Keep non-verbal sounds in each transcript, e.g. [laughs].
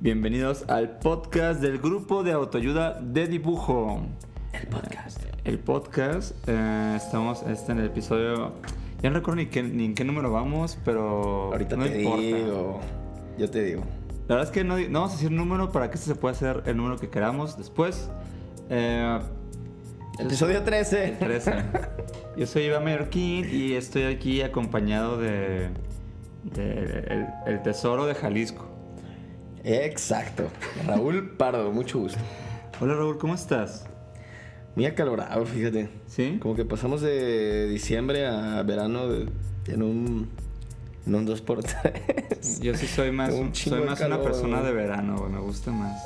Bienvenidos al podcast del grupo de autoayuda de dibujo. El podcast. El podcast, eh, estamos este, en el episodio. Ya no recuerdo ni, qué, ni en qué número vamos, pero. Ahorita no te importa. digo. Yo te digo. La verdad es que no, no vamos a decir número para que este se pueda hacer el número que queramos después. Eh, Episodio 13. 13. Yo soy Iván Mallorquín y estoy aquí acompañado de. de el, el tesoro de Jalisco. Exacto. Raúl Pardo, mucho gusto. Hola Raúl, ¿cómo estás? Muy acalorado, fíjate. ¿Sí? Como que pasamos de diciembre a verano en un. En un 2x3. Yo sí soy más, [laughs] un soy más una persona de verano, me gusta más.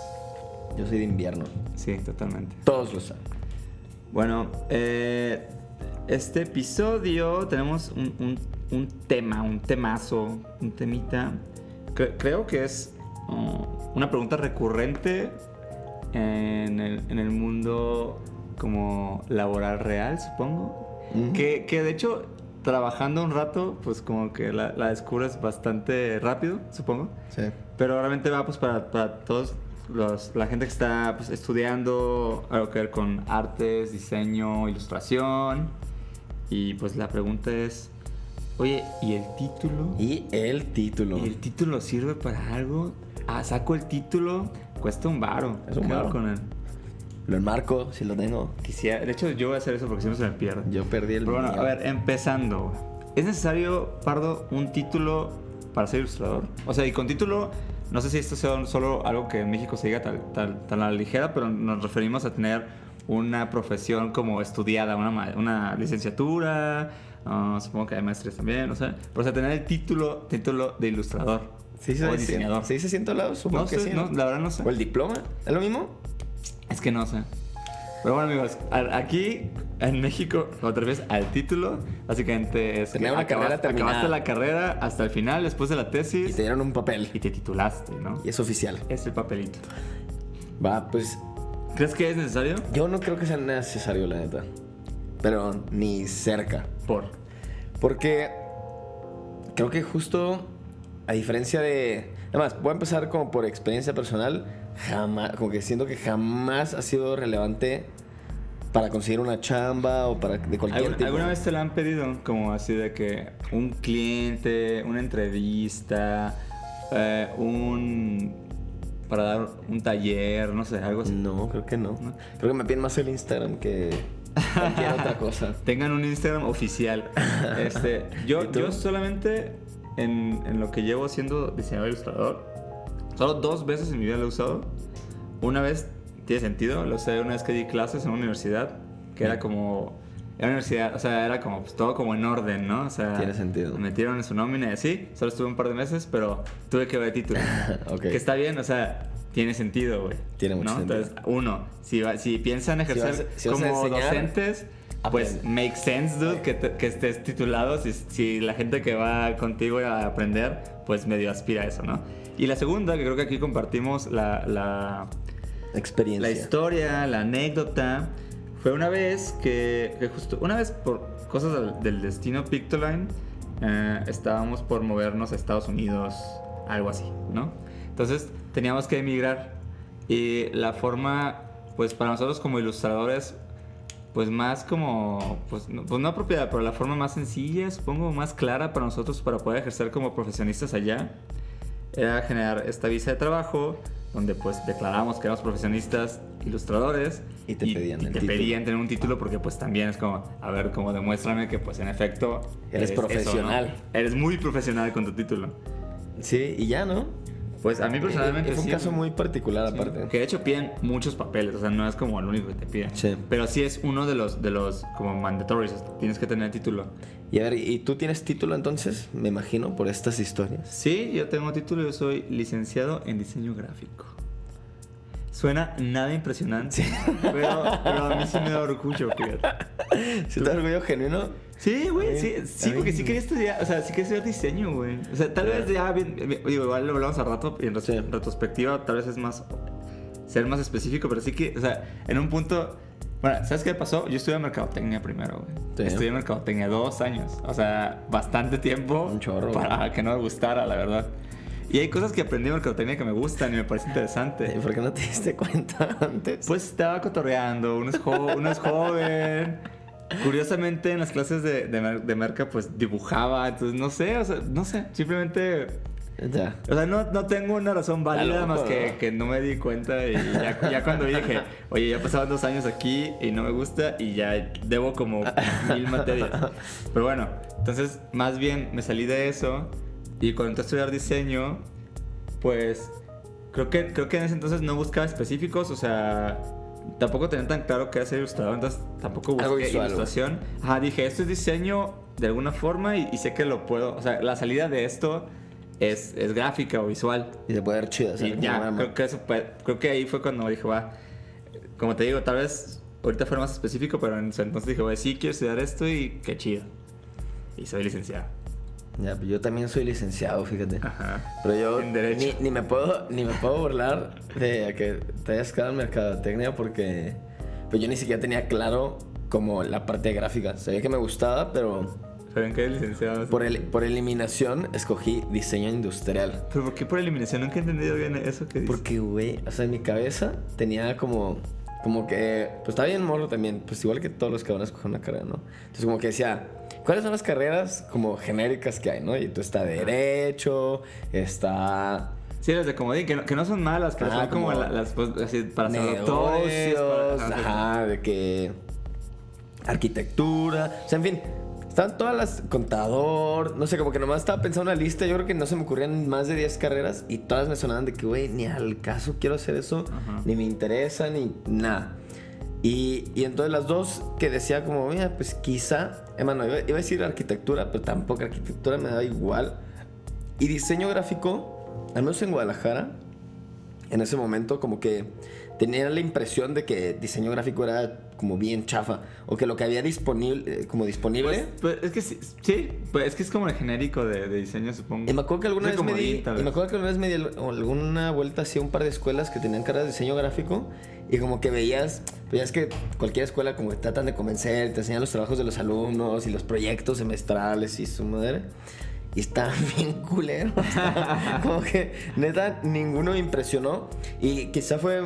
Yo soy de invierno. Sí, totalmente. Todos lo saben. Bueno, eh, este episodio tenemos un, un- un tema, un temazo, un temita. Cre- creo que es una pregunta recurrente en el, en el mundo como laboral real, supongo. Que, que de hecho, trabajando un rato, pues como que la, la descubres bastante rápido, supongo. Sí. Pero realmente va pues para, para todos los, la gente que está pues, estudiando algo que ver con artes, diseño, ilustración. Y pues la pregunta es, oye, ¿y el título? Y el título. ¿Y el título sirve para algo? Ah, saco el título, cuesta un varo. Es un ¿Qué hago varo. con él? Lo enmarco, si lo tengo. Quisiera, de hecho yo voy a hacer eso porque si no se me pierde. Yo perdí el Pero bueno, mío. a ver, empezando. ¿Es necesario, Pardo, un título para ser ilustrador? O sea, y con título, no sé si esto sea solo algo que en México se diga tal, tal, tan a la ligera, pero nos referimos a tener una profesión como estudiada, una, una licenciatura, ah, supongo que hay maestrías también, no sé. Pero o sea, tener el título, título de ilustrador. ¿Sí se o diseñador. ¿Se dice así en todos lados? Supongo No que sé, sí, no, la verdad no sé. ¿O el diploma? ¿Es lo mismo? Es que no sé. Pero bueno, amigos, aquí en México, te refieres al título, básicamente es Tener que una carrera terminada. acabaste la carrera hasta el final, después de la Y tesis, te dieron un papel. y te titulaste, ¿no? Y es oficial. Es el papelito. Va, pues ¿Crees que es necesario? Yo no creo que sea necesario, la neta. Pero ni cerca. Por. Porque creo que justo, a diferencia de... Además, voy a empezar como por experiencia personal. Jamás, como que siento que jamás ha sido relevante para conseguir una chamba o para de cualquier ¿Algún- tipo. ¿Alguna vez te lo han pedido? Como así de que un cliente, una entrevista, eh, un... para dar un taller, no sé, algo así. No, creo que no. Creo que me piden más el Instagram que cualquier otra cosa. [laughs] Tengan un Instagram oficial. [laughs] Este, yo, yo solamente en, en lo que llevo siendo diseñador e ilustrador, solo dos veces en mi vida lo he usado. Una vez tiene sentido, lo usé una vez que di clases en una universidad, que era como... Era universidad, o sea, era como pues, todo como en orden, ¿no? O sea, Tiene sentido. Me metieron en su nómina y así. Solo estuve un par de meses, pero tuve que ver título. [laughs] Ok. Que está bien, o sea, tiene sentido, güey. Tiene mucho ¿no? sentido. Entonces, uno, si, va- si piensan ejercer si vas a como enseñar, docentes, pues aprende. make sense, dude, que, te- que estés titulado. Si, si la gente que va contigo a aprender, pues medio aspira a eso, ¿no? Y la segunda, que creo que aquí compartimos la, la, Experiencia. la historia, la anécdota, fue una vez que, que justo, una vez por cosas del, del destino Pictoline, eh, estábamos por movernos a Estados Unidos, algo así, ¿no? Entonces teníamos que emigrar y la forma, pues para nosotros como ilustradores, pues más como, pues no, pues no apropiada, pero la forma más sencilla, supongo, más clara para nosotros para poder ejercer como profesionistas allá, era generar esta visa de trabajo donde pues declaramos que éramos profesionistas ilustradores Y te pedían y el te pedían tener un título porque pues también es como, a ver, como demuéstrame que pues en efecto Eres eso, ¿no? profesional. Eres muy profesional con tu título. Sí, y ya, ¿no? Pues a mí personalmente Es un sí, caso muy particular sí, aparte. Que de hecho piden muchos papeles, o sea, no es como el único que te piden. Sí. Pero sí es uno de los, de los como mandatories, tienes que tener título. Y a ver, ¿y tú tienes título entonces? Me imagino, por estas historias. Sí, yo tengo título, yo soy licenciado en diseño gráfico. suena nada impresionante. Pero, pero a mí sí me da orgullo, fíjate. [laughs] ¿Sí te da orgullo genuino? Sí, güey, sí, sí, porque sí quería estudiar, o sea, sí quería estudiar diseño, güey. O sea, tal vez ya, bien, bien- digo, igual lo hablamos al rato, y en Sí. retrospectiva tal vez es más, ser más específico, pero sí que, o sea, en un punto, bueno, ¿sabes qué pasó? Yo estudié mercadotecnia primero, güey. Sí. Estudié mercadotecnia dos años, o sea, bastante tiempo Un chorro, para que no me gustara, la verdad. Y hay cosas que aprendí en mercadotecnia que me gustan y me parece interesante. ¿Y por qué no te diste cuenta [laughs] antes? Pues estaba cotorreando, uno es, jo- uno es joven. Curiosamente en las clases de, de, merca pues dibujaba, entonces no sé, o sea, no sé, simplemente... ya. O sea, no, no tengo una razón válida loco, más que, ¿no? que no me di cuenta y ya, ya cuando dije, oye, ya pasaban dos años aquí y no me gusta y ya debo como mil materias. [laughs] Pero bueno, entonces más bien me salí de eso y cuando entré a estudiar diseño, pues creo que, creo que en ese entonces no buscaba específicos, o sea, tampoco tenía tan claro que era ser ilustrador, entonces tampoco busqué ilustración. Ajá, dije, esto es diseño de alguna forma y, y sé que lo puedo, o sea, la salida de esto es, es gráfica o visual. Y te puede dar chido. Y ya, creo que, eso fue- creo que ahí fue cuando dije, va, como te digo, tal vez ahorita fuera más específico, pero en ese entonces dije, va, sí quiero estudiar esto y qué chido. Y soy licenciado. Ya, pues yo también soy licenciado, fíjate. Ajá. Pero yo En. Ni, ni me puedo ni me puedo burlar de que te hayas quedado en mercadotecnia porque pues yo ni siquiera tenía claro como la parte gráfica. Sabía que me gustaba, pero ¿Saben qué licenciado? por, el, por eliminación escogí diseño industrial. ¿Pero por qué por eliminación? Nunca he entendido bien eso que dices. Porque, güey, o sea, en mi cabeza tenía como, como que, pues estaba bien morro también, pues igual que todos los que van a escoger una carrera, ¿no? Entonces como que decía, ¿cuáles son las carreras como genéricas que hay, no? Y tú está Derecho, está Sí, las de comodín, que no, que no son malas, que Ah, son como, como la- las, pues, así, para negocios, para- ajá, de que arquitectura, o sea, en fin, estaban todas las contador, no sé, como que nomás estaba pensando una lista, yo creo que no se me ocurrían más de 10 carreras y todas me sonaban de que, güey, ni al caso quiero hacer eso, Ajá. ni me interesa, ni nada. Y, entonces las dos que decía como, mira, pues quizá, hermano, iba, iba a decir arquitectura, pero tampoco arquitectura me da igual. Y diseño gráfico, al menos en Guadalajara, en ese momento como que tenía la impresión de que diseño gráfico era como bien chafa o que lo que había disponible eh, como disponible Pues, pues, es que sí, sí, pues es que es como el genérico de, de diseño, supongo. y me acuerdo que alguna vez me di me acuerdo que alguna vez me di al- alguna vuelta hacia un par de escuelas que tenían carreras de diseño gráfico y como que veías veías que cualquier escuela como que tratan de convencer te enseñan los trabajos de los alumnos y los proyectos semestrales y su madre y estaban [laughs] bien culeros. [laughs] como que neta ninguno me impresionó y quizá fue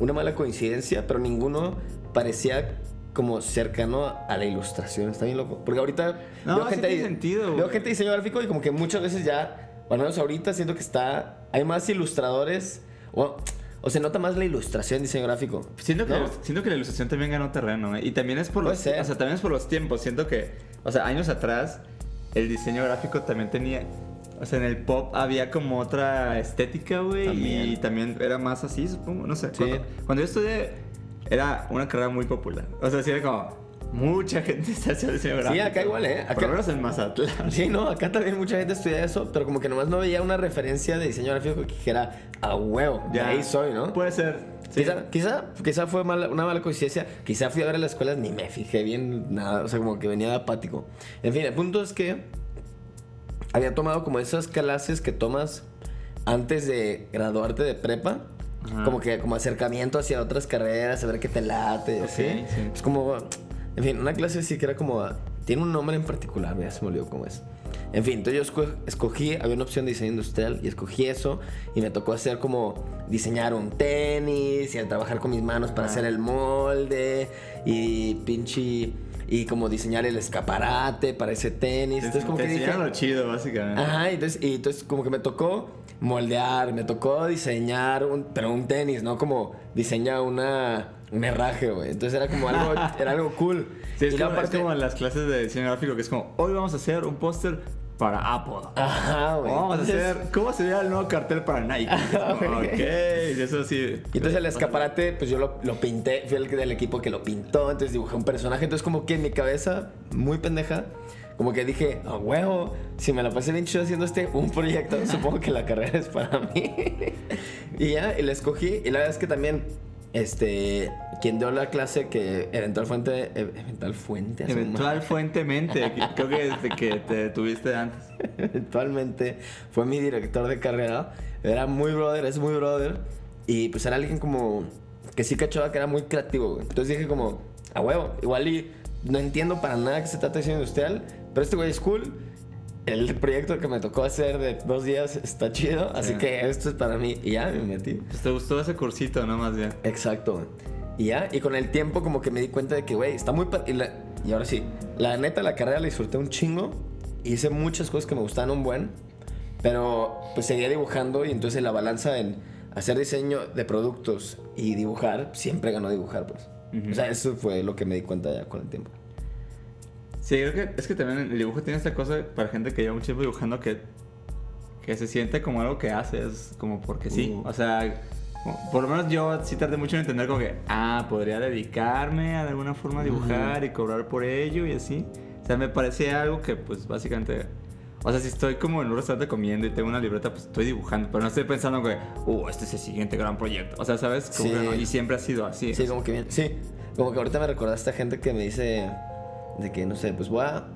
una mala coincidencia, pero ninguno parecía como cercano a la ilustración. Está bien loco. Porque ahorita No, veo gente, tiene sentido, veo gente de diseño gráfico y como que muchas veces ya, o al menos ahorita siento que está, hay más ilustradores o, o se nota más la ilustración en diseño gráfico. Siento que, ¿no? siento que la ilustración también ganó terreno, ¿eh? Y también es por Puede los, ser. o sea, también es por los tiempos. Siento que, o sea, años atrás, el diseño gráfico también tenía, o sea, en el pop había como otra estética, güey. Y también era más así, supongo, no sé. Sí. Cuando, cuando yo estudié, era una carrera muy popular. O sea, sí era como, mucha gente [laughs] está haciendo. Sí, acá igual, ¿eh? Por Acá- lo menos en Mazatlán. Sí, no, acá también mucha gente estudia eso, pero como que nomás no veía una referencia de diseño gráfico que dijera a huevo, de ahí soy, ¿no? Puede ser. sí. Quizá, quizá, quizá fue mala- una mala coincidencia. Quizá fui a ver a las escuelas ni me fijé bien nada. O sea, como que venía de apático. En fin, el punto es que había tomado como esas clases que tomas antes de graduarte de prepa. Ajá. Como que como acercamiento hacia otras carreras, a ver qué te late. Ok, ¿sí? sí. Es como, en fin, una clase sí que era como, tiene un nombre en particular, ya se me olvidó cómo es. En fin, entonces yo esco- escogí, había una opción de diseño industrial y escogí eso y me tocó hacer como diseñar un tenis y a trabajar con mis manos para hacer el molde y pinche y como diseñar el escaparate para ese tenis. Entonces como Te que dije, lo chido, básicamente. Ajá, y entonces, y entonces como que me tocó moldear, me tocó diseñar, un, pero un tenis, ¿no? Como diseña una, un herraje, güey. Entonces era como algo, [laughs] era algo cool. Sí, es, como, es aparte- como en las clases de diseño gráfico que es como, hoy vamos a hacer un póster para Apple. Ajá, güey. Vamos a hacer, ¿cómo sería el nuevo cartel para Nike? [laughs] Como, ok. eso sí. Y entonces el escaparate, pues yo lo, lo pinté, fui el del equipo que lo pintó, entonces dibujé un personaje. Entonces como que en mi cabeza, muy pendeja, como que dije, a huevo, si me la pasé bien chido haciendo este un proyecto, supongo que la carrera es para mí. [laughs] y ya, y la escogí. Y la verdad es que también, este, quien dio la clase que eventual fuente, eventual fuente, Eventual fuentemente. Creo que desde que te tuviste antes. [laughs] eventualmente fue mi director de carrera. Era muy brother, es muy brother. Y pues era alguien como que sí cachaba que era muy creativo, güey. Entonces dije como, a huevo, igual y no entiendo para nada que se trata de diseño industrial, pero este güey es cool. El proyecto que me tocó hacer de dos días está chido, así Sí. que esto es para mí. Y ya me metí. Pues te gustó ese cursito, ¿no? Más bien. Exacto. Y ya, y con el tiempo como que me di cuenta de que, güey, está muy... Y, la- y ahora sí, la neta, la carrera la disfruté un chingo. Hice muchas cosas que me gustaban un buen. Pero pues seguía dibujando y entonces la balanza en hacer diseño de productos y dibujar, siempre ganó dibujar, pues. Ujú. O sea, eso fue lo que me di cuenta ya con el tiempo. Sí, creo que es que también el dibujo tiene esta cosa para gente que lleva mucho tiempo dibujando que, que se siente como algo que haces, como porque sí. Uh. O sea, por lo menos yo sí tardé mucho en entender como que, ah, podría dedicarme a de alguna forma a dibujar y cobrar por ello y así. O sea, me parecía algo que pues básicamente... O sea, si estoy como en un restaurante comiendo y tengo una libreta, pues estoy dibujando, pero no estoy pensando que, uh, este es el siguiente gran proyecto. O sea, ¿sabes? Como Sí. que no, y siempre ha sido así. Sí, como que bien. Sí, como que ahorita me recordaste a gente que me dice de que, no sé, pues voy a,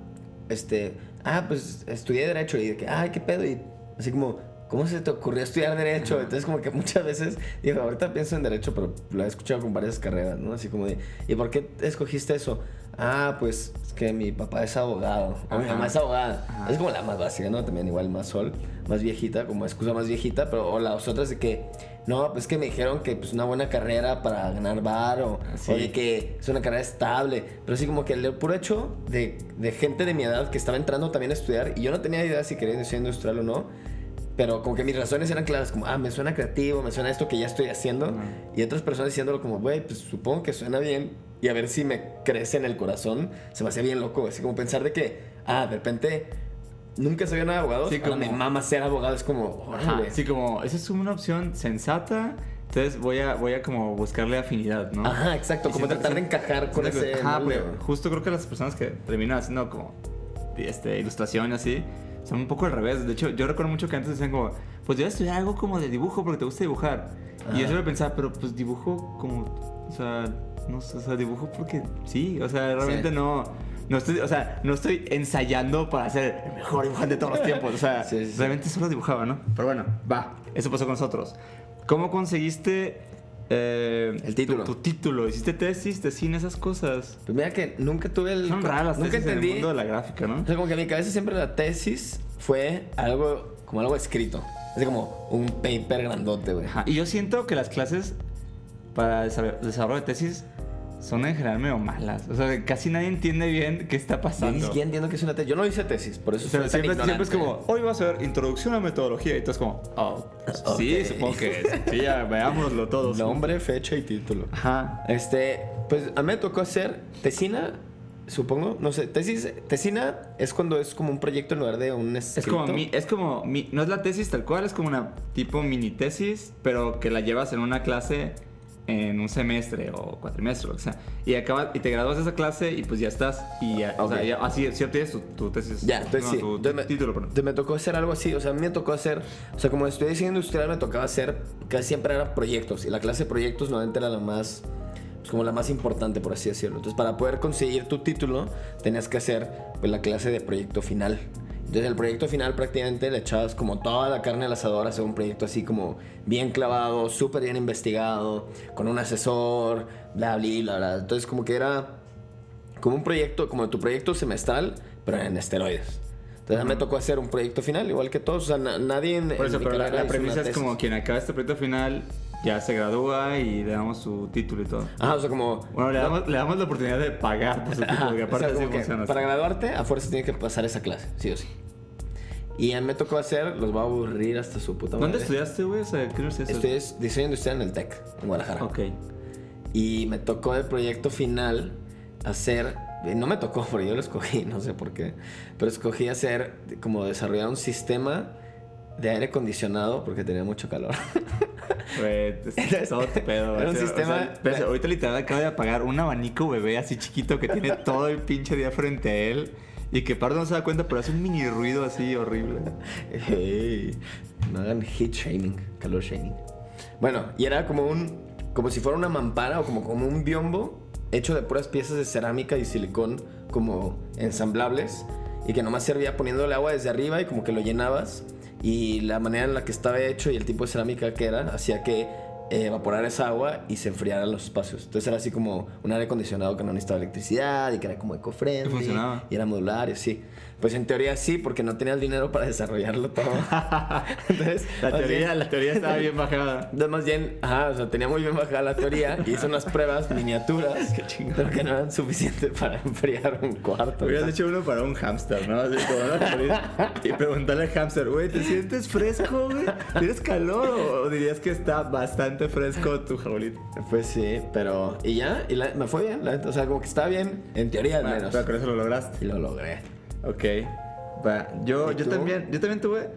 este, ah, pues estudié Derecho y de que, ay, qué pedo. Y así como, ¿cómo se te ocurrió estudiar Derecho? Entonces, como que muchas veces, digo, ahorita pienso en Derecho, pero lo he escuchado con varias carreras, ¿no? Así como de, ¿y por qué escogiste eso? Ah, pues es que mi papá es abogado, o mi mamá es abogada. Ajá. Es como la más básica, ¿no? También igual más sol, más viejita, como excusa más viejita, pero o las otras de que, no, pues que me dijeron que pues una buena carrera para ganar bar o, Sí. o de que es una carrera estable, pero sí como que el puro hecho de, de gente de mi edad que estaba entrando también a estudiar y yo no tenía idea si quería diseño industrial o no, pero como que mis razones eran claras, como, ah, me suena creativo, me suena esto que ya estoy haciendo, Ajá. y otras personas diciéndolo como, güey, pues supongo que suena bien y a ver si me crece en el corazón, se me hacía bien loco, así como pensar de que, ah, de repente... Nunca sabía nada de abogados. Sí, como mi mamá ser abogado es como, Ajá, sí, como, esa es una opción sensata, entonces voy a, voy a como buscarle afinidad, ¿no? Ajá, exacto, Y como tratar de encajar con que- ese Ajá, molde, justo creo que las personas que terminan haciendo como este, ilustración y así, son un poco al revés. De hecho, yo recuerdo mucho que antes decían como, pues yo estudiar algo como de dibujo porque te gusta dibujar. Y yo Ajá. siempre pensaba, pero pues dibujo como, o sea, no sé, o sea, dibujo porque sí, o sea, realmente Sí. no... No estoy, o sea, no estoy ensayando para ser el mejor dibujante de todos los tiempos. O sea, [laughs] Sí, sí, realmente solo dibujaba, ¿no? Pero bueno, va. Eso pasó con nosotros. ¿Cómo conseguiste eh, El título. Tu, tu título. ¿Hiciste tesis, tesina, esas cosas? Pues mira que nunca tuve el... Son raras Nunca tesis en entendí... el mundo de la gráfica, ¿no? O sea, como que en mi cabeza siempre la tesis fue algo, como algo escrito. Así como un paper grandote, güey. Y yo siento que las clases para desarrollo de tesis son en general medio malas. O sea, casi nadie entiende bien qué está Yo ni pasando. siquiera entiendo que es una tesis. Yo no hice tesis, por eso O sea, soy tan siempre, siempre es como, hoy va a ser introducción a metodología. Y tú es como, oh, sí, supongo que es. Sí, ya veámoslo todos. Nombre, fecha y título. Ajá. Este, pues a mí me tocó hacer tesina, supongo. No sé, tesis... Tesina es cuando es como un proyecto en lugar de un Es escrito. como, mi- es como, mi- no es la tesis tal cual, es como una tipo mini tesis, pero que la llevas en una clase en un semestre o cuatrimestre, que sea. Y, acabas, y te gradúas de esa clase y pues ya estás. Y ya, o sea, ya- así, sí obtienes tu, tu tesis. Ya, entonces no, sí. tu, tu me, título, perdón. me tocó hacer algo así. O sea, a mí me tocó hacer. O sea, como estudié diseño industrial, me tocaba hacer. Casi siempre eran proyectos. Y la clase de proyectos normalmente era la más. Pues como la más importante, por así decirlo. Entonces, para poder conseguir tu título, tenías que hacer pues, la clase de proyecto final. Entonces, el proyecto final prácticamente le echabas como toda la carne al asador, hacer un proyecto así como bien clavado, súper bien investigado, con un asesor, bla, bla, bla, bla. Entonces, como que era como un proyecto, como tu proyecto semestral, pero en esteroides. Entonces a mí me tocó hacer un proyecto final, igual que todos. O sea, na- nadie en, Por eso, en pero la, la premisa es como quien acaba este proyecto final ya se gradúa y le damos su título y todo. Ajá, o sea, como... Bueno, le damos, le damos la oportunidad de pagar por su [laughs] título, Ajá, porque o aparte sea, que funciona. para graduarte, a fuerza tienes que pasar esa clase, sí o sí. Y a mí me tocó hacer, los va a aburrir hasta su puta madre. ¿Dónde estudiaste, güey? O sea, ¿qué universidad Estudié diseño industrial en el TEC, en Guadalajara. Ok. Y me tocó el proyecto final hacer, eh, no me tocó, [laughs] porque yo lo escogí, no sé por qué, pero escogí hacer como desarrollar un sistema de aire acondicionado porque tenía mucho calor. [laughs] Güey, [laughs] todo tu pedo. Era un o sea, sistema- o sea, pero, ahorita literal acaba de apagar un abanico bebé así chiquito que tiene todo el pinche día frente a él. Y que Pardo no se da cuenta, pero hace un mini ruido así horrible. Hey, no hagan heat shaming, calor shaming. Bueno, y era como un. Como si fuera una mampara o como, como un biombo hecho de puras piezas de cerámica y silicón como ensamblables y que nomás servía poniéndole agua desde arriba y como que lo llenabas y la manera en la que estaba hecho y el tipo de cerámica que era hacía que eh, evaporara esa agua y se enfriaran los espacios. Entonces era así como un aire acondicionado que no necesitaba electricidad y que era como eco-friendly. Y funcionaba. Y era modular y así. Pues en teoría sí, porque no tenía el dinero para desarrollarlo todo. [laughs] Entonces, La teoría, bien- la teoría estaba bien bajada. entonces, más bien, ajá, o sea, tenía muy bien bajada la teoría y hizo unas pruebas miniaturas, [laughs] Qué pero que no eran suficientes para enfriar un cuarto. Hubieras hecho uno para un hámster, ¿no? Así como una [laughs] y preguntarle al hámster, güey, ¿te sientes fresco, güey? ¿Tienes calor? O dirías que está bastante fresco tu jaulito? Pues sí, pero. Y ya, y la- me fue bien, la O sea, como que estaba bien, en teoría al menos. pero con eso lo lograste. Y lo logré. Ok. Va, yo, ¿Y yo tú? también, yo también tuve,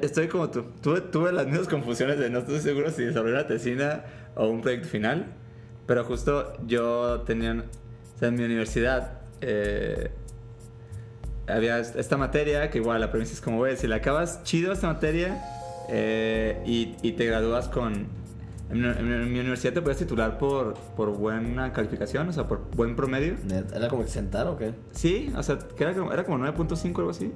estoy como tú, tuve, tuve las mismas confusiones de no estoy seguro si desarrollar una tesina o un proyecto final, pero justo yo tenía, o sea, en mi universidad eh, había est- esta materia que igual la premisa es como, güey, si la acabas chido esta materia eh, y, y te gradúas con... En mi, en en mi universidad te puedes titular por, por buena calificación, o sea, por buen promedio. ¿Era como exentar o qué? Sí, o sea, que era como, era como 9.5 o algo así.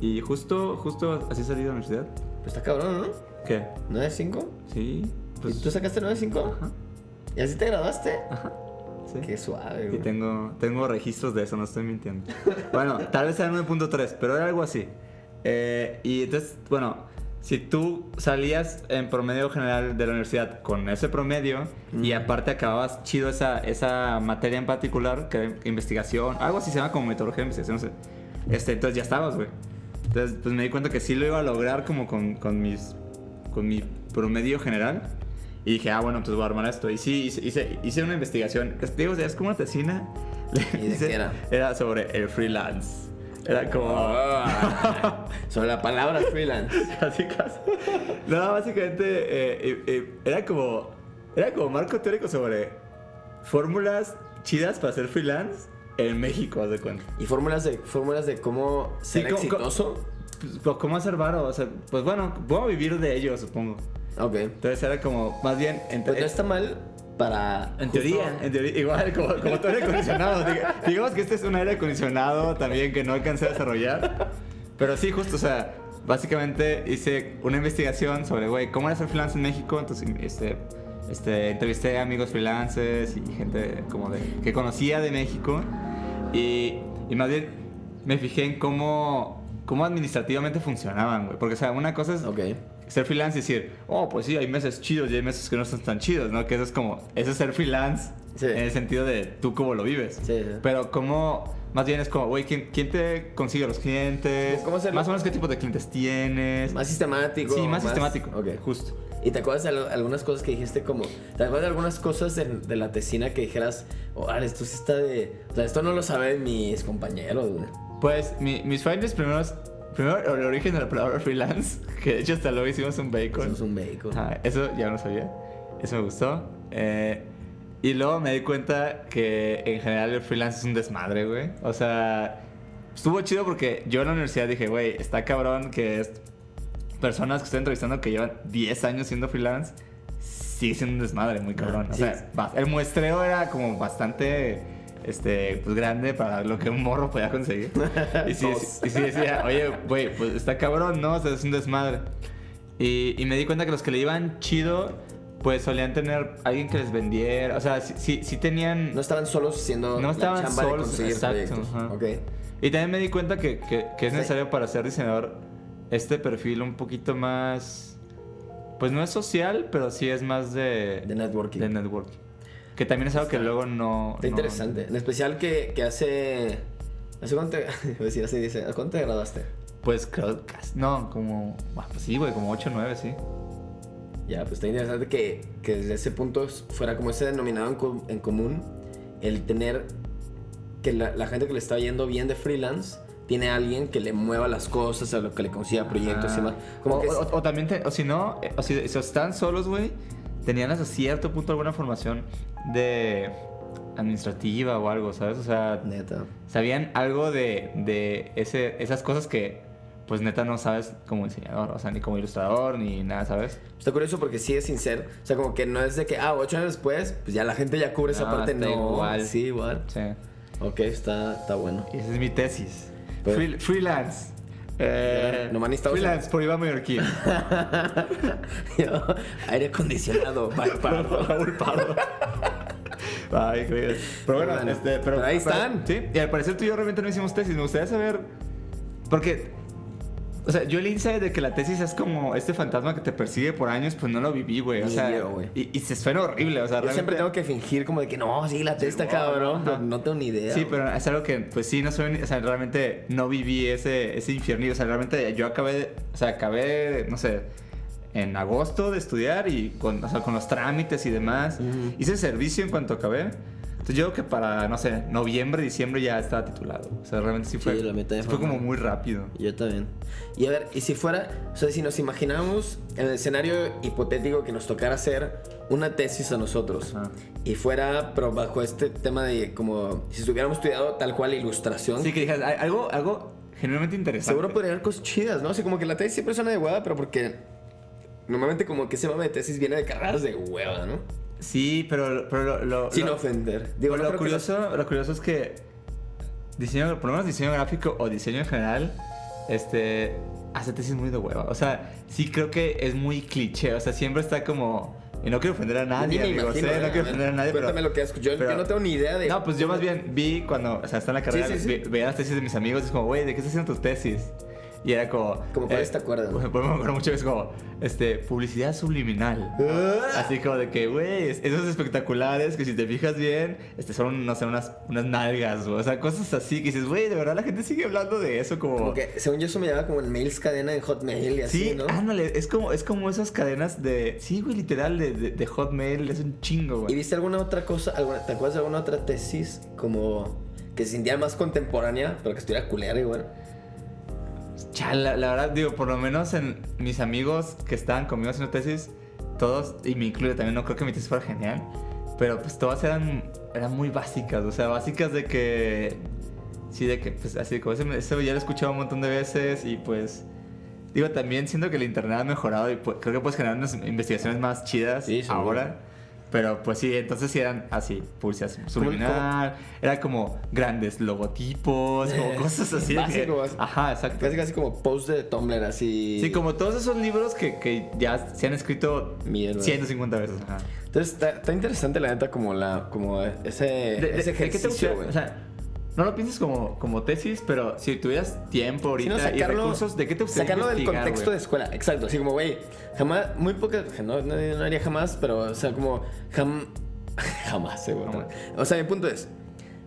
Y justo, justo así salí de la universidad. Pues está cabrón, ¿no? ¿Qué? ¿9.5? Sí. Pues, ¿Y tú sacaste 9.5? Ajá, ¿Y así te graduaste? ajá. Sí. Qué suave, Y güey. tengo, tengo registros de eso, no estoy mintiendo. bueno, tal vez era 9.3, pero era algo así. Eh, y entonces, bueno, si tú salías en promedio general de la universidad con ese promedio y Mm. aparte acababas chido esa, esa materia en particular, que investigación, algo así se llama como metodología de investigación, no sé. Este, entonces ya estabas, güey. Entonces, pues me di cuenta que sí lo iba a lograr como con, con mis, con mi promedio general. Y dije, ah, bueno, pues voy a armar esto. Y sí, hice, hice, hice una investigación. Es, digo, es como una tesina. ¿Y de [laughs] qué era? Era sobre el freelance. Era como... Ah, Sobre la palabra freelance. [laughs] casi, casi. No, básicamente eh, eh, eh, era como... Era como marco teórico sobre fórmulas chidas para ser freelance en México, haz de cuenta. ¿Y fórmulas de, fórmulas de cómo Sí, ser ¿cómo- exitoso? Pues, pues, ¿Cómo hacer varo? O sea, pues bueno, a vivir de ello, supongo. Ok. Entonces era como, más bien... entre- Pues no está mal para. En justo- teoría, en teoría, igual como, como todo aire acondicionado. diga- digamos que este es un aire acondicionado también que no alcancé a desarrollar. Pero sí, justo, o sea, básicamente hice una investigación sobre, güey, cómo era ser freelance en México. Entonces, este, este, entrevisté a amigos freelancers y gente como de, que conocía de México. Y, y más bien me fijé en cómo, cómo administrativamente funcionaban, güey. Porque, o sea, una cosa es Ok. Ser freelance y decir, oh, pues sí, hay meses chidos y hay meses que no están tan chidos, ¿no? Que eso es como, eso es ser freelance Sí. en el sentido de tú cómo lo vives. Sí, sí. Pero como, más bien es como, güey, ¿quién, quién te consigue los clientes? ¿Cómo hacerlo? Más o menos qué tipo de clientes tienes. Más sistemático. sí, más, sistemático. Ok. Justo. ¿Y te acuerdas de al- algunas cosas que dijiste como... ¿Te acuerdas de algunas cosas de, de la tesina que dijeras... Oh, esto sí está de... O sea, esto no lo saben mis compañeros, güey. Pues mi- mis findings primeros, primero el origen de la palabra freelance, que de hecho hasta luego hicimos un bacon. Somos un bacon. Ajá, eso ya no sabía. Eso me gustó. Eh, y luego me di cuenta que en general el freelance es un desmadre, güey. O sea, estuvo chido porque yo en la universidad dije, güey, está cabrón que es personas que estoy entrevistando que llevan 10 años siendo freelance, sigue siendo un desmadre muy cabrón. O Sí. sea, el muestreo era como bastante este, pues grande para lo que un morro podía conseguir. Y sí, y sí decía, oye, güey, pues está cabrón, ¿no? O sea, es un desmadre. Y, y me di cuenta que los que le iban chido, pues solían tener alguien que les vendiera. O sea, sí, sí, sí tenían. No estaban solos haciendo No estaban la chamba de solos, conseguir exacto, proyectos. ajá. Ok. Y también me di cuenta que, que- que es Sí. necesario para ser diseñador este perfil un poquito más. Pues no es social, pero sí es más de. De networking. de networking. Que también es algo que luego no. Está no- interesante. En especial que, que hace... ¿Hace cuánto [laughs] te... a decir así, dice, ¿hace cuánto te graduaste? Pues creo que. No, como. ah, Pues sí, güey, como 8 o 9, sí. Ya, pues está interesante que, que desde ese punto fuera como ese denominado en, en común, el tener que la, la gente que le está yendo bien de freelance tiene a alguien que le mueva las cosas, a lo que le consiga proyectos y Ah. demás. Como o, que es- o- o también, te- o si no, eh, o si, si están solos, güey, tenían hasta cierto punto alguna formación de, administrativa o algo, ¿sabes? O sea, Neta. sabían algo de, de ese, esas cosas que, pues neta, no sabes como diseñador, o sea, ni como ilustrador, ni nada, ¿sabes? Está curioso porque sí es sincero. O sea, como que no es de que, ah, ocho años después, pues ya la gente ya cubre esa No, parte. está No, igual. Sí, igual. Sí. Ok, está, está bueno. Y esa es mi tesis. Pues- Free- freelance. Eh, Nomás necesitamos- freelance por Iván Mallorquín. [laughs] Yo, Aire acondicionado, [laughs] para Raúl Pardo. Ay, increíble. Pero bueno, Bueno, este, pero, pero ahí están. Sí, y al parecer tú y yo realmente no hicimos tesis. Me gustaría saber. Porque. O sea, yo el insight de que la tesis es como este fantasma que te persigue por años, pues no lo viví, güey. O sea, yo, y, y se suena horrible, o sea, Yo siempre tengo que fingir como de que no, sí, la testa, Sí, cabrón. pero no tengo ni idea. Sí, pero es algo que, pues sí, no soy, o sea, realmente no viví ese, ese infierno. O sea, realmente yo acabé, o sea, acabé, no sé, en agosto de estudiar y con, o sea, con los trámites y demás. Ujú. Hice el servicio en cuanto acabé. Entonces yo creo que para, no sé, noviembre, diciembre ya estaba titulado. O sea, realmente sí fue, Sí, la mitad de sí fue como muy rápido. Yo también. Y a ver, y si fuera, o sea, si nos imaginamos en el escenario hipotético que nos tocara hacer una tesis a nosotros Ajá. y fuera, pero bajo este tema de como si estuviéramos estudiado tal cual ilustración, Sí, que dijeras, "Ay, algo, algo genuinamente interesante. seguro podría haber cosas chidas, ¿no? Así como que la tesis siempre suena de hueva, pero porque normalmente como que ese mame de tesis viene de carreras de hueva, ¿no? Sí, pero, pero lo, lo- Sin lo- ofender. Digo, no lo, creo que curioso, lo curioso es que diseño, por lo menos diseño gráfico o diseño en general, este, hace tesis muy de hueva. O sea, sí creo que es muy cliché. O sea, siempre está como... Y no quiero ofender a nadie, amigo. imagino, sé, ¿eh? no quiero ofender a nadie, pero... Cuéntame lo que has Yo, pero- yo no tengo ni idea de. No, pues yo más bien vi cuando, o sea, está en la carrera, Sí, sí, sí. ve- veía las tesis de mis amigos y es como, güey, ¿de qué estás haciendo tus tesis? Y era como... eh, Como cuáles te acuerdas, [laughs] Pues me acuerdo mucho, es como, este, publicidad subliminal. Ah. Así como de que, güey, es- esos espectaculares que si te fijas bien, este, son, no sé, unas, unas nalgas, güey. O sea, cosas así que dices, güey, de verdad la gente sigue hablando de eso como... Como que, según yo, eso me llevaba como en mails cadena en Hotmail y así, Sí, ¿no? ándale, es como, es como esas cadenas de... Sí, güey, literal, de, de, de Hotmail, es un chingo, ¿Y güey. viste alguna otra cosa? Alguna, ¿Te acuerdas de alguna otra tesis como que se sintiera más contemporánea, pero que estuviera culera igual? Chala, la verdad, digo, por lo menos en mis amigos que estaban conmigo haciendo tesis, todos, y me incluye también, no creo que mi tesis fuera genial, pero pues todas eran, eran muy básicas, o sea, básicas de que, sí, de que, pues así, como ese, ese ya lo he escuchado un montón de veces y pues, digo, también siento que el internet ha mejorado y pues, creo que puedes generar unas investigaciones más chidas Sí, ahora. Pero pues sí, entonces sí eran así, publicidad subliminal, era como grandes logotipos, como [laughs] cosas así. que- básico, básico. Ajá, exacto. Casi casi como post de Tumblr así. Sí, como todos esos libros que, que ya se han escrito Mierda. 150 veces. Ajá. Entonces está, está interesante la neta como la como ese, De- de- ese ¿de qué te ejercicio. O sea, no lo pienses como, como tesis, pero si tuvieras tiempo ahorita y recursos, ¿de qué te gustaría Sacarlo del contexto güey? de escuela, exacto. Así como, güey, jamás, muy poca, no, no, no haría jamás, pero, o sea, como, jam, [laughs] jamás. Jamás. O sea, mi punto es,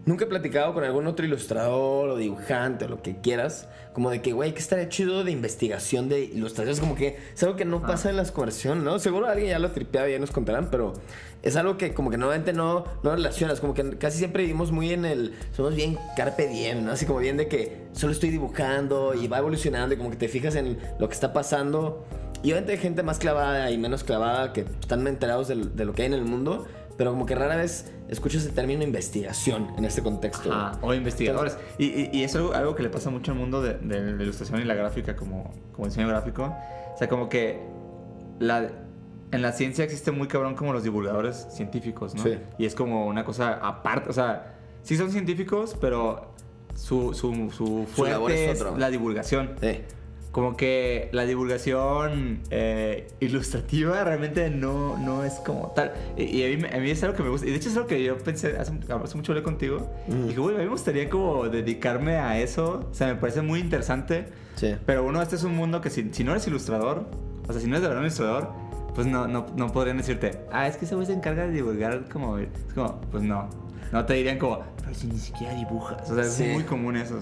nunca he platicado con algún otro ilustrador o dibujante o lo que quieras, como de que, güey, que estaría chido de investigación de ilustraciones, como que es algo que no pasa en las conversaciones, ¿no? Seguro alguien ya lo tripeaba y ya nos contarán, pero es algo que como que normalmente no, no relacionas, como que casi siempre vivimos muy en el, somos bien carpe diem, ¿no? Así como bien de que solo estoy dibujando y va evolucionando y como que te fijas en lo que está pasando. Y obviamente hay gente más clavada y menos clavada que están enterados del- de, lo que hay en el mundo, pero como que rara vez escuchas el término investigación en este contexto. Ajá, o investigadores. Y, y, y es algo, algo que le pasa mucho al mundo de, de la ilustración y la gráfica como, como diseño gráfico. O sea, como que la, en la ciencia existe muy cabrón como los divulgadores científicos, ¿no? Sí. Y es como una cosa aparte, o sea, sí son científicos, pero su, su, su fuerte labor es es, la divulgación. Eh, Como que la divulgación eh, ilustrativa realmente no, no es como tal. Y, y a, mí, a mí es algo que me gusta. Y de hecho es algo que yo pensé, hace, hace mucho hablé contigo. Mm. Y dije, güey, a mí me gustaría como dedicarme a eso. O sea, me parece muy interesante. sí. Pero uno, este es un mundo que si, si no eres ilustrador, o sea, si no eres de verdad un ilustrador, pues no, no, no podrían decirte, ah, es que ese güey se encarga de divulgar como... Es como, pues no. No te dirían como, pero si ni siquiera dibujas. O sea, Sí. es muy común eso.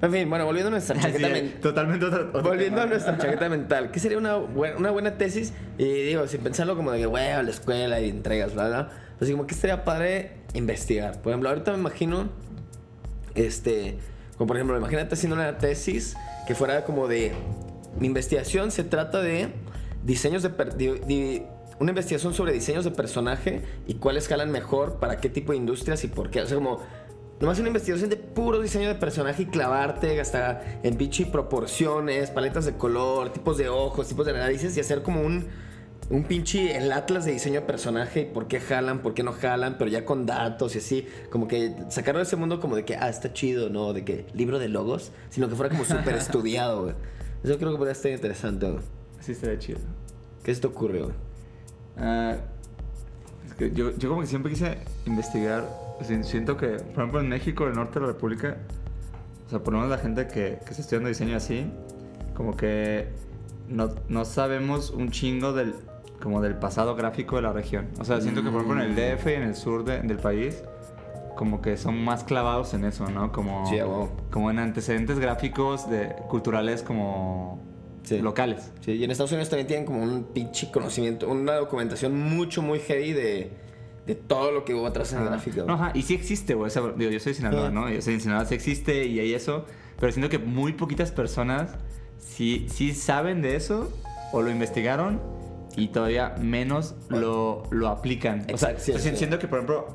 En fin, bueno, volviendo a nuestra chaqueta mental. totalmente otro, otro Volviendo tema. a nuestra chaqueta mental, ¿qué sería una, buena, una buena tesis? Y digo, sin pensarlo como de que, la escuela y entregas, bla, bla. Pues como que estaría padre investigar. Por ejemplo, ahorita me imagino, este, como por ejemplo, imagínate haciendo una tesis que fuera como de, mi investigación se trata de diseños de, di- una investigación sobre diseños de personaje y cuáles jalan mejor para qué tipo de industrias y por qué. O sea, como nomás una investigación de puro diseño de personaje y clavarte hasta en pinche proporciones, paletas de color, tipos de ojos, tipos de narices y hacer como un, un pinche el atlas de diseño de personaje y por qué jalan, por qué no jalan, pero ya con datos y así, como que sacarlo de ese mundo como de que, ah, está chido, ¿no? De que libro de logos, sino que fuera como súper [laughs] estudiado, güey. Eso creo que podría estar interesante, güey. Sí, estaría chido. ¿Qué se te ocurre, güey? Ah, es que yo, yo como que siempre quise investigar. Siento que, por ejemplo, en México, el norte de la República, o sea, por lo menos la gente que, que está estudiando diseño así, como que no, no sabemos un chingo del, como del pasado gráfico de la región. O sea, siento que, por ejemplo, en el DF y en el sur de- del país, como que son más clavados en eso, ¿no? Como, Sí, huevo. como en antecedentes gráficos de, culturales como Sí. locales. Sí, y en Estados Unidos también tienen como un pinche conocimiento, una documentación mucho, muy heavy de, de todo lo que hubo atrás en la gráfica. No, ajá, y sí existe, güey. o sea, digo, yo soy de Sinaloa, Sí. ¿no? Yo soy de Sinaloa, sí existe y hay eso. Pero siento que muy poquitas personas sí, sí saben de eso o lo investigaron y todavía menos lo, lo aplican. O sea, Exacto, sí, o sea, sí. siento que, por ejemplo,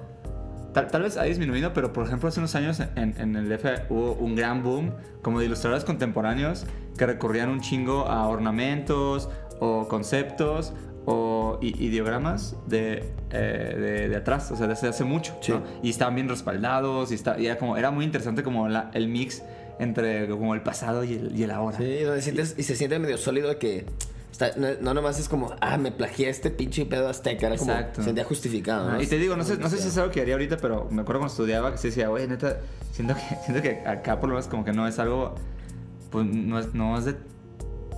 tal, tal vez ha disminuido, pero por ejemplo, hace unos años en, en el DF hubo un gran boom como de ilustradores contemporáneos que recurrían un chingo a ornamentos o conceptos o ideogramas de, eh, de, de atrás, o sea, desde hace mucho. Sí. ¿no? Y estaban bien respaldados y, está, y era, como, era muy interesante como la- el mix entre como el pasado y el, y el ahora. Sí, donde sientes, y se siente medio sólido que está, no, no nomás es como, ah, me plagié este pinche pedo azteca, era como, Exacto. se sentía justificado. ¿no? Y te digo, no sé, no sé si es algo que haría ahorita, pero me acuerdo cuando estudiaba que se decía, güey, neta, siento que, [laughs] siento que acá por lo menos como que no es algo, pues no es, no es de,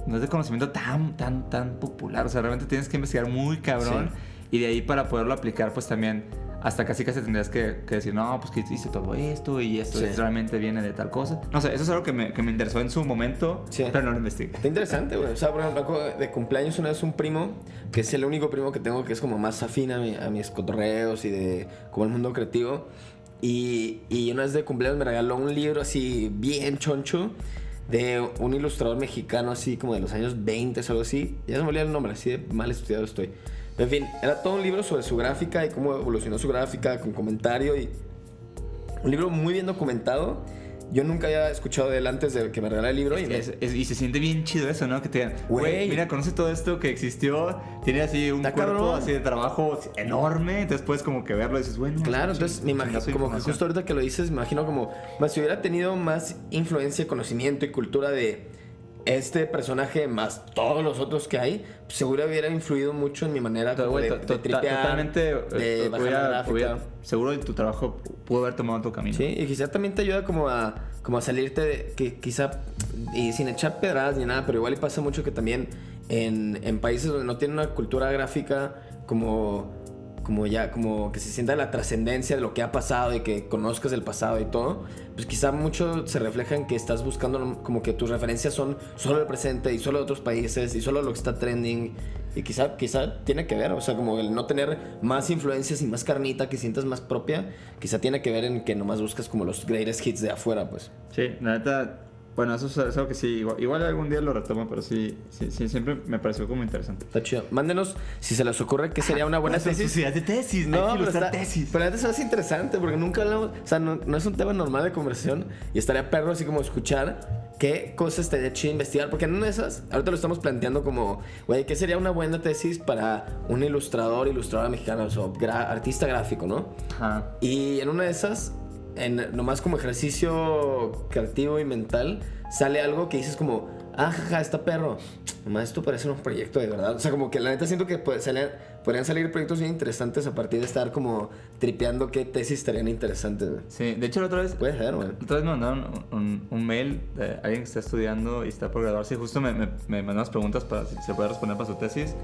no es de conocimiento tan, tan, tan popular. O sea, realmente tienes que investigar muy cabrón y de ahí para poderlo aplicar, pues también hasta casi casi tendrías que, que decir, no, pues que hice todo esto y esto Sí. realmente viene de tal cosa. No sé, eso es algo que me, que me interesó en su momento, Sí. pero no lo investigué. Está interesante, güey. O sea, por ejemplo, de cumpleaños una vez un primo, que es el único primo que tengo que es como más afín a, mi- a mis cotorreos y de como el mundo creativo. Y, y una vez de cumpleaños me regaló un libro así bien choncho de un ilustrador mexicano así como de los años 20 o algo así. Ya se me olvidó el nombre, así de mal estudiado estoy. En fin, era todo un libro sobre su gráfica y cómo evolucionó su gráfica con comentario y un libro muy bien documentado. Yo nunca había escuchado de él antes de que me regalara el libro. y me- Es- es- y se siente bien chido eso, ¿no? Que te digan, Güey. mira, conoce todo esto que existió, tiene así un cuerpo cabrón. así de trabajo enorme, entonces puedes como que verlo y dices, bueno. Claro, entonces me imagino, como que justo ahorita que lo dices, me imagino como, más si hubiera tenido más influencia, conocimiento y cultura de este personaje más todos los otros que hay, pues seguro hubiera influido mucho en mi manera como de, de tripear, totalmente, eh, de bajar hubiera- la gráfica. hubiera- seguro tu trabajo pudo haber tomado tu camino. Sí, y quizá también te ayuda como a, como a salirte de, que quizá, y sin echar pedradas ni nada, pero igual y pasa mucho que también en, en países donde no tienen una cultura gráfica como, como ya, como que se sienta la trascendencia de lo que ha pasado y que conozcas el pasado y todo, pues quizá mucho se refleja en que estás buscando como que tus referencias son solo el presente y solo de otros países y solo lo que está trending. Y quizá, quizá tiene que ver, o sea, como el no tener más influencias y más carnita que sientas más propia, quizá tiene que ver en que nomás buscas como los greatest hits de afuera, pues. Sí, la neta, bueno, eso es, es algo que sí, igual, igual algún día lo retomo, pero sí, sí, sí, siempre me pareció como interesante. Está chido. Mándenos si se les ocurre que sería una buena tesis. Sociedad de tesis, No, hay que pero, está, tesis. pero antes es interesante porque nunca hablamos, o sea, no, no es un tema normal de conversación y estaría perro así como escuchar qué cosas estaría chido investigar, porque en una de esas, ahorita lo estamos planteando como, güey, ¿qué sería una buena tesis para un ilustrador, ilustradora mexicana, o sea, gra- artista gráfico, ¿no? Ajá. Y en una de esas, en, nomás como ejercicio creativo y mental, sale algo que dices como, ah, jaja, está perro. Nomás esto parece un proyecto de verdad. O sea, como que la neta siento que puede- salen- podrían salir proyectos bien interesantes a partir de estar como tripeando qué tesis estarían interesantes. güey. Sí, de hecho la otra vez, Puede ser, güey. otra vez me mandaron un, un- un mail de alguien que está estudiando y está por graduarse y justo me, me, me mandó unas preguntas para si se puede responder para su tesis.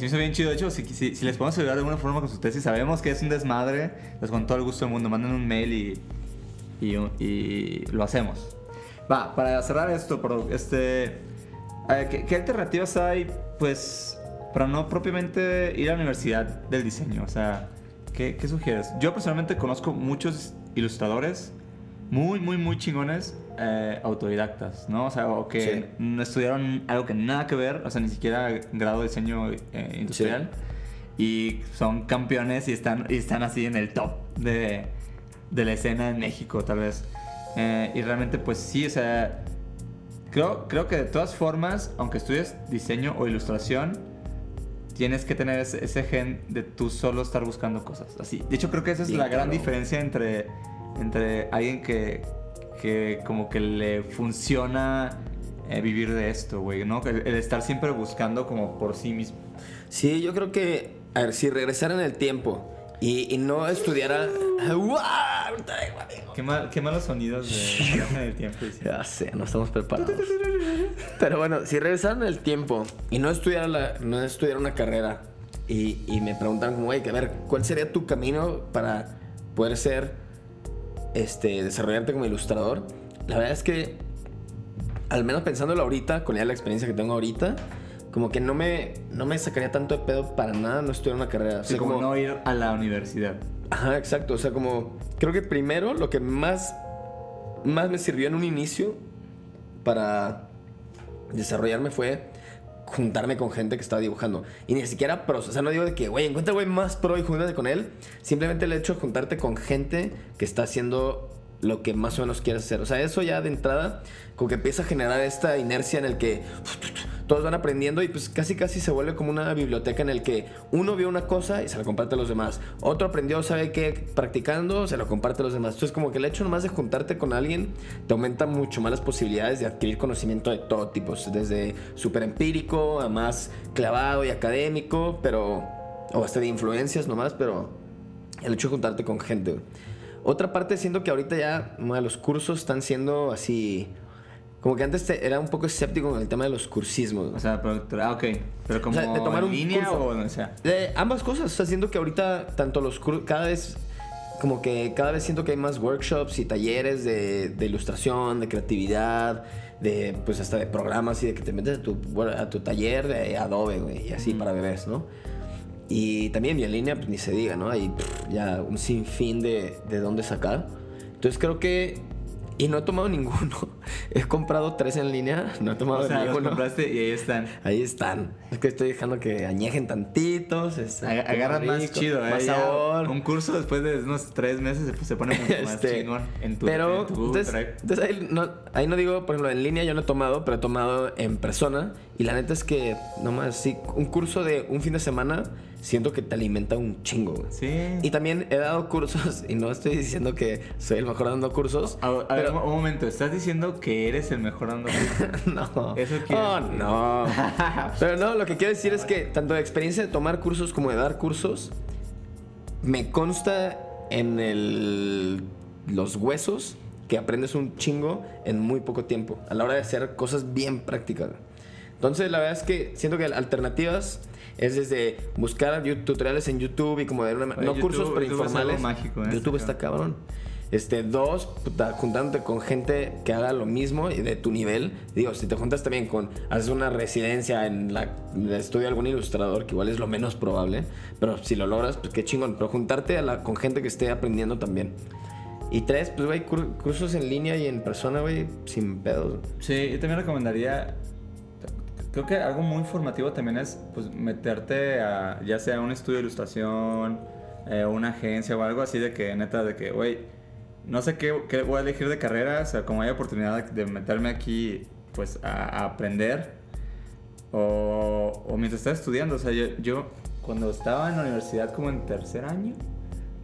Me hizo bien chido. De hecho, si, si, si les podemos ayudar de alguna forma con su tesis, sabemos que es un desmadre, pues con todo el gusto del mundo, manden un mail y, y, y lo hacemos. Va, para cerrar esto, por este, eh, ¿qué, qué alternativas hay, pues, para no propiamente ir a la universidad del diseño? O sea, ¿qué, qué sugieres? Yo personalmente conozco muchos ilustradores muy, muy, muy chingones eh, autodidactas, ¿no? O sea, o que Sí. no estudiaron algo que nada que ver, o sea, ni siquiera grado de diseño eh, industrial. y son campeones y están, y están así en el top de, de la escena en México, tal vez. Eh, y realmente, pues sí, o sea, creo, creo que de todas formas, aunque estudies diseño o ilustración, tienes que tener ese, ese gen de tú solo estar buscando cosas. Así. De hecho, creo que esa es Sí, la gran diferencia entre, entre alguien que, que como que le funciona eh, vivir de esto, güey, ¿no? El, el estar siempre buscando como por sí mismo. Sí, yo creo que, a ver, si regresara en el tiempo y, y no estudiara... Qué, mal, qué malos sonidos de tiempo. Ya sé, no estamos preparados. Pero bueno, si regresaran en el tiempo y no estudiara, la, no estudiara una carrera y, y me preguntaran como, güey, que a ver, ¿cuál sería tu camino para poder ser, este, desarrollarte como ilustrador? La verdad es que, al menos pensándolo ahorita, con ya la experiencia que tengo ahorita, como que no me, no me sacaría tanto de pedo para nada no estudiar una carrera. O Sí, sea, como como, no ir a la universidad. Ajá, exacto. O sea, como creo que primero lo que más, más me sirvió en un inicio para desarrollarme fue juntarme con gente que estaba dibujando. Y ni siquiera pros. O sea, no digo de que, güey, encuentra güey más pro y júntate con él. Simplemente el hecho de juntarte con gente que está haciendo lo que más o menos quieres hacer. O sea, eso ya de entrada como que empieza a generar esta inercia en el que todos van aprendiendo y pues casi casi se vuelve como una biblioteca en el que uno vio una cosa y se la comparte a los demás. Otro aprendió, sabe qué, practicando, se lo comparte a los demás. Entonces como que el hecho nomás de juntarte con alguien te aumenta mucho más las posibilidades de adquirir conocimiento de todo tipo, desde súper empírico a más clavado y académico, pero... o hasta de influencias nomás, pero el hecho de juntarte con gente. Otra parte siento que ahorita ya bueno, los cursos están siendo así... Como que antes te- era un poco escéptico con el tema de los cursismos. O sea, pero, ah, ok. Pero como O sea, de tomar en un línea curso. o donde sea. De ambas cosas, o sea, siento que ahorita tanto los cursos, cada vez, como que cada vez siento que hay más workshops y talleres de, de ilustración, de creatividad, de pues hasta de programas y de que te metes a tu, a tu taller de Adobe, güey, y así para bebés, ¿no? Y también línea, pues ni se diga, ¿no? Hay pff, ya un sinfín de, de dónde sacar. Entonces creo que... Y no he tomado [laughs] ninguno. He comprado tres en línea, no he tomado O sea, los ninguno. compraste y ahí están. Ahí están. Es que estoy dejando que añejen tantitos. Agarran más chido, ¿eh? Más sabor. Un curso después de unos tres meses se, pone mucho más Este, chingón en tu, pero en tu entonces, entonces ahí, no, ahí no digo, por ejemplo, en línea yo no he tomado, pero he tomado en persona. Y la neta es que, nomás, sí, un curso de un fin de semana siento que te alimenta un chingo. güey. Sí. Y también he dado cursos, [laughs] y no estoy diciendo que soy el mejor dando cursos. A, a ver, pero- un, un momento, ¿estás diciendo que eres el mejor dando cursos? [laughs] No. Eso Oh, no. [laughs] Pero no, lo que quiero decir es que tanto de experiencia de tomar cursos como de dar cursos, me consta en el, los huesos que aprendes un chingo en muy poco tiempo, a la hora de hacer cosas bien prácticas. Entonces, la verdad es que siento que alternativas es desde buscar tutoriales en YouTube y como de una, Oye, no YouTube- cursos, pero informales. mágico, ¿eh? YouTube Está cabrón. Este, dos, puta, juntándote con gente que haga lo mismo y de tu nivel. Digo, si te juntas también con, haces una residencia en la, en el estudio de algún ilustrador, que igual es lo menos probable, pero si lo logras, pues qué chingón. Pero juntarte a la- con gente que esté aprendiendo también. Y tres, pues, güey, cur- cursos en línea y en persona, güey, sin pedos. Sí, yo también recomendaría. Creo que algo muy formativo también es pues meterte a ya sea un estudio de ilustración, eh, una agencia o algo así de que neta de que, güey, no sé qué, qué voy a elegir de carrera, o sea, como hay oportunidad de meterme aquí pues a, a aprender o, o mientras estaba estudiando, o sea, yo, yo cuando estaba en la universidad como en tercer año,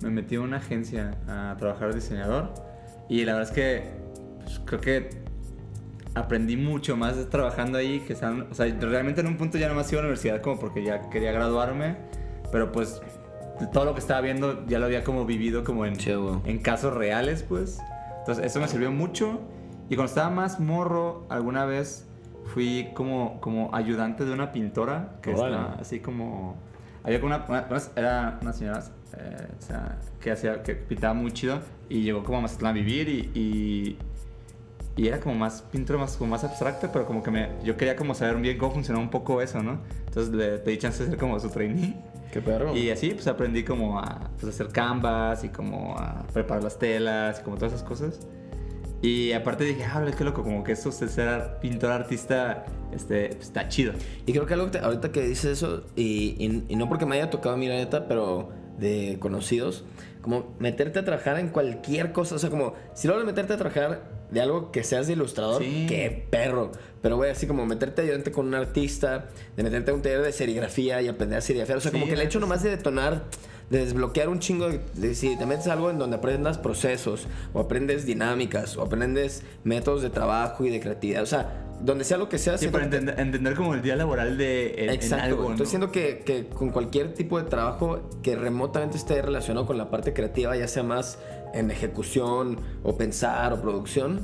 me metí a una agencia a trabajar de diseñador y la verdad es que pues, creo que aprendí mucho más trabajando ahí que están, o sea, realmente en un punto ya nomás iba a la universidad como porque ya quería graduarme, pero pues todo lo que estaba viendo ya lo había como vivido como en, Chido. en casos reales, pues. Entonces eso me sirvió mucho y cuando estaba más morro alguna vez fui como como ayudante de una pintora que estaba así como había una- una- era una señora eh, o sea, que hacía que pintaba muy chido y llegó como a Mazatlán a vivir y, y y era como más pintura más como más abstracta pero como que me yo quería como saber bien cómo funcionaba un poco eso no entonces le pedí chance de ser como su trainee Qué perro. y así pues aprendí como a pues, hacer canvas y como a preparar las telas y como todas esas cosas Y aparte dije, ah, qué loco, como que eso de ser pintor artista este, pues, está chido. Y creo que algo que te- ahorita que dices eso, y, y- y no porque me haya tocado la neta, pero de conocidos, como meterte a trabajar en cualquier cosa, o sea, como si logras meterte a trabajar de algo que seas de ilustrador, Sí. qué perro. Pero, güey, así como meterte ayudante con un artista, de meterte a un taller de serigrafía y aprender a serigrafiar, o sea, Sí, como que el hecho nomás de detonar, de desbloquear un chingo, de, de si te metes algo en donde aprendas procesos, o aprendes dinámicas, o aprendes métodos de trabajo y de creatividad, o sea, donde sea lo que sea, Sí, para que entender, como el día laboral de en, en Exacto. algo. Estoy diciendo que, que con cualquier tipo de trabajo que remotamente esté relacionado con la parte creativa, ya sea más en ejecución o pensar o producción,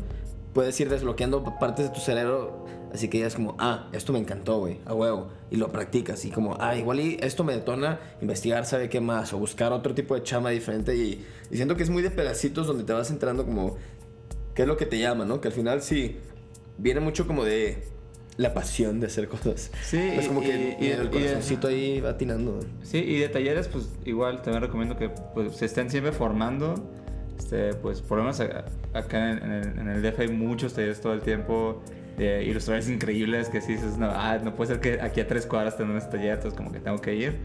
puedes ir desbloqueando partes de tu cerebro. Así que ya es como, ah, esto me encantó, güey, a huevo. Y lo practicas. Y como, ah, igual y esto me detona investigar, sabe qué más. O buscar otro tipo de chama diferente. Y, y siento que es muy de pedacitos donde te vas entrando como, qué es lo que te llama, ¿no? Que al final sí, viene mucho como de la pasión de hacer cosas. Sí, Es como y- que y- el y- corazoncito ahí va atinando. Sí, y de talleres, pues igual también recomiendo que pues, se estén siempre formando. Este, pues por lo menos acá en, en el, en el DF hay muchos talleres todo el tiempo de ilustradores increíbles que si dices, no, ah, no puede ser que aquí a tres cuadras tengan este taller, entonces como que tengo que ir.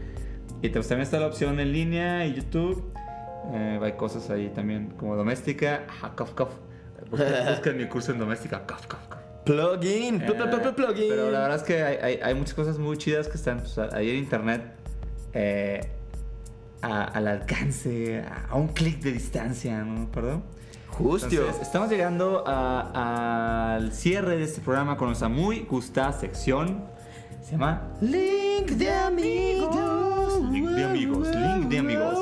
Y pues, también está la opción en línea y YouTube. Eh, hay cosas ahí también como doméstica. Ajá, cof, cof. Busquen, [laughs] mi curso en doméstica. Cof, cof, cof. Plugin, pl- pl- pl- pl- Eh, plugin. Pero la verdad es que hay, hay- hay muchas cosas muy chidas que están pues, ahí en internet eh, a- al alcance, a, a un clic de distancia, ¿no? ¿Perdón? Entonces, estamos llegando al cierre de este programa con nuestra muy gustada sección. Se llama Link de amigos. Link de amigos, link de amigos.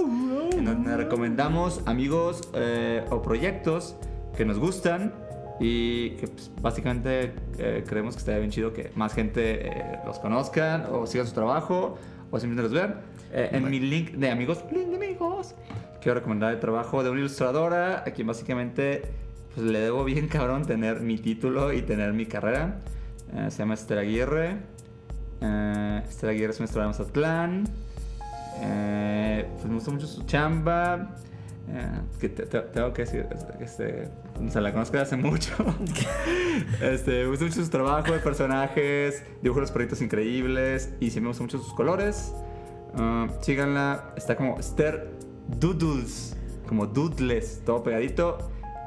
En donde recomendamos amigos eh, o proyectos que nos gustan y que pues, básicamente eh, creemos que estaría bien chido que más gente eh, los conozcan o sigan su trabajo o simplemente los vean. Eh, en mi link de amigos, link de amigos, quiero recomendar el trabajo de una ilustradora a quien básicamente pues, le debo bien cabrón tener mi título y tener mi carrera. Eh, se llama Esther Aguirre. Eh, Esther Aguirre es una ilustradora de Mazatlán. Eh, pues me gusta mucho su chamba. Eh, que te- te- tengo que decir, este, o sea, la conozco desde hace mucho. [laughs] este, me gusta mucho su trabajo de personajes, dibuja los proyectos increíbles y sí me gustan mucho sus colores. Ah, síganla, está como Esther Doodles, como Doodles, todo pegadito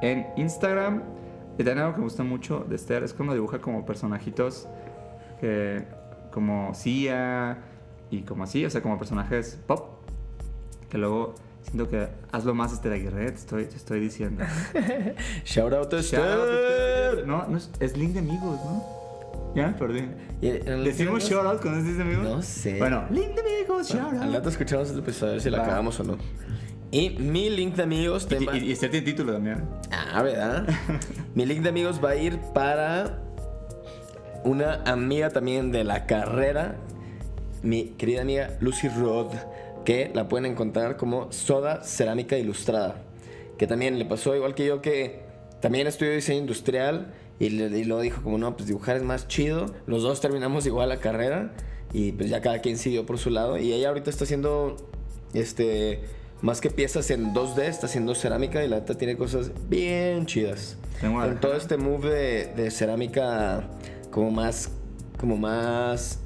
en Instagram. Y también algo que me gusta mucho de Esther es cuando dibuja como personajitos que, como Sia y como así, o sea, como personajes pop. Que luego siento que hazlo más Esther Aguirre, te estoy, te estoy diciendo. [laughs] Shout out to Esther. No, no es, es link de amigos, ¿no? Ya me perdí. ¿Y en el- ¿Decimos shout out cuando es de amigos? No sé. Bueno, link de amigos, shout Al rato escuchamos el episodio a ver si la acabamos o no. Y mi link de amigos. Y, va- y, Esther tiene título también. Ah, ¿verdad? [laughs] Mi link de amigos va a ir para una amiga también de la carrera, mi querida amiga Lucy Rod, que la pueden encontrar como Soda Cerámica Ilustrada, que también le pasó igual que yo que también estudió diseño industrial y, le, y luego dijo como no, pues dibujar es más chido, los dos terminamos igual la carrera y pues ya cada quien siguió por su lado y ella ahorita está haciendo este más que piezas en 2D, está haciendo cerámica y la neta tiene cosas bien chidas. Tengo En una- todo este move de, de cerámica como más, como más,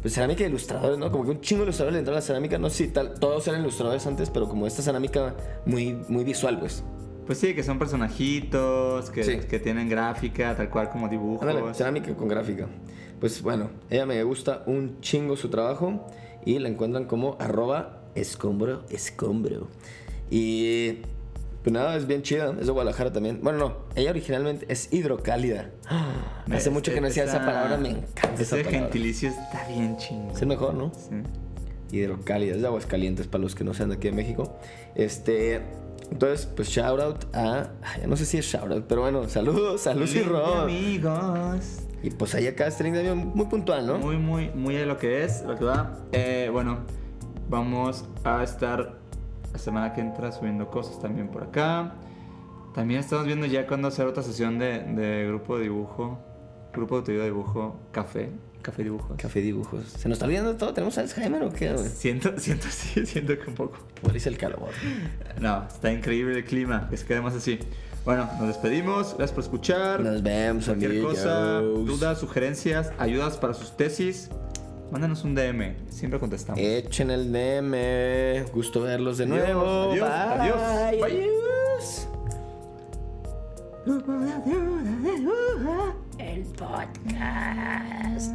pues cerámica de ilustradores, ¿no? Como que un chingo de ilustradores le entró a la cerámica, no sé si tal, todos eran ilustradores antes, pero como esta cerámica muy, muy visual, pues. Pues sí, que son personajitos, que, Sí. que tienen gráfica, tal cual como dibujos. Ándale, cerámica con gráfica. Pues bueno, ella me gusta un chingo su trabajo y la encuentran como arroba escombro escombro. Y pues nada, es bien chida, es de Guadalajara también. Bueno, no, ella originalmente es hidrocálida. [gasps] Hace mucho que no decía esa esa- palabra, me encanta esa Ese palabra. gentilicio está bien chingón. Es el mejor, ¿no? Sí. Hidrocálida, es de Aguascalientes para los que no sean de aquí de México. Este, entonces, pues shout out a, ya no sé si es shout out, pero bueno, saludos a Lucy Rod. amigos. Y pues ahí acá este link de avión muy puntual, ¿no? Muy, muy, muy de lo que es, lo que va. Eh, bueno, vamos a estar la semana que entra subiendo cosas también por acá. También estamos viendo ya cuándo hacer otra sesión de, de grupo de dibujo. Grupo de de dibujo, café, café dibujos. Café dibujos. ¿Se nos está olvidando todo? ¿Tenemos Alzheimer o qué, güey? Siento, [laughs] siento, sí, siento que un poco. Por el calor. No, está increíble el clima, que se quedemos así. Bueno, nos despedimos, gracias por escuchar. Nos vemos, Cualquier amigos. cosa, dudas, sugerencias, ayudas para sus tesis, mándanos un DM, siempre contestamos. Echen el DM. Gusto verlos de Adiós, nuevo. adiós, Bye. adiós. Bye. Adiós. El podcast.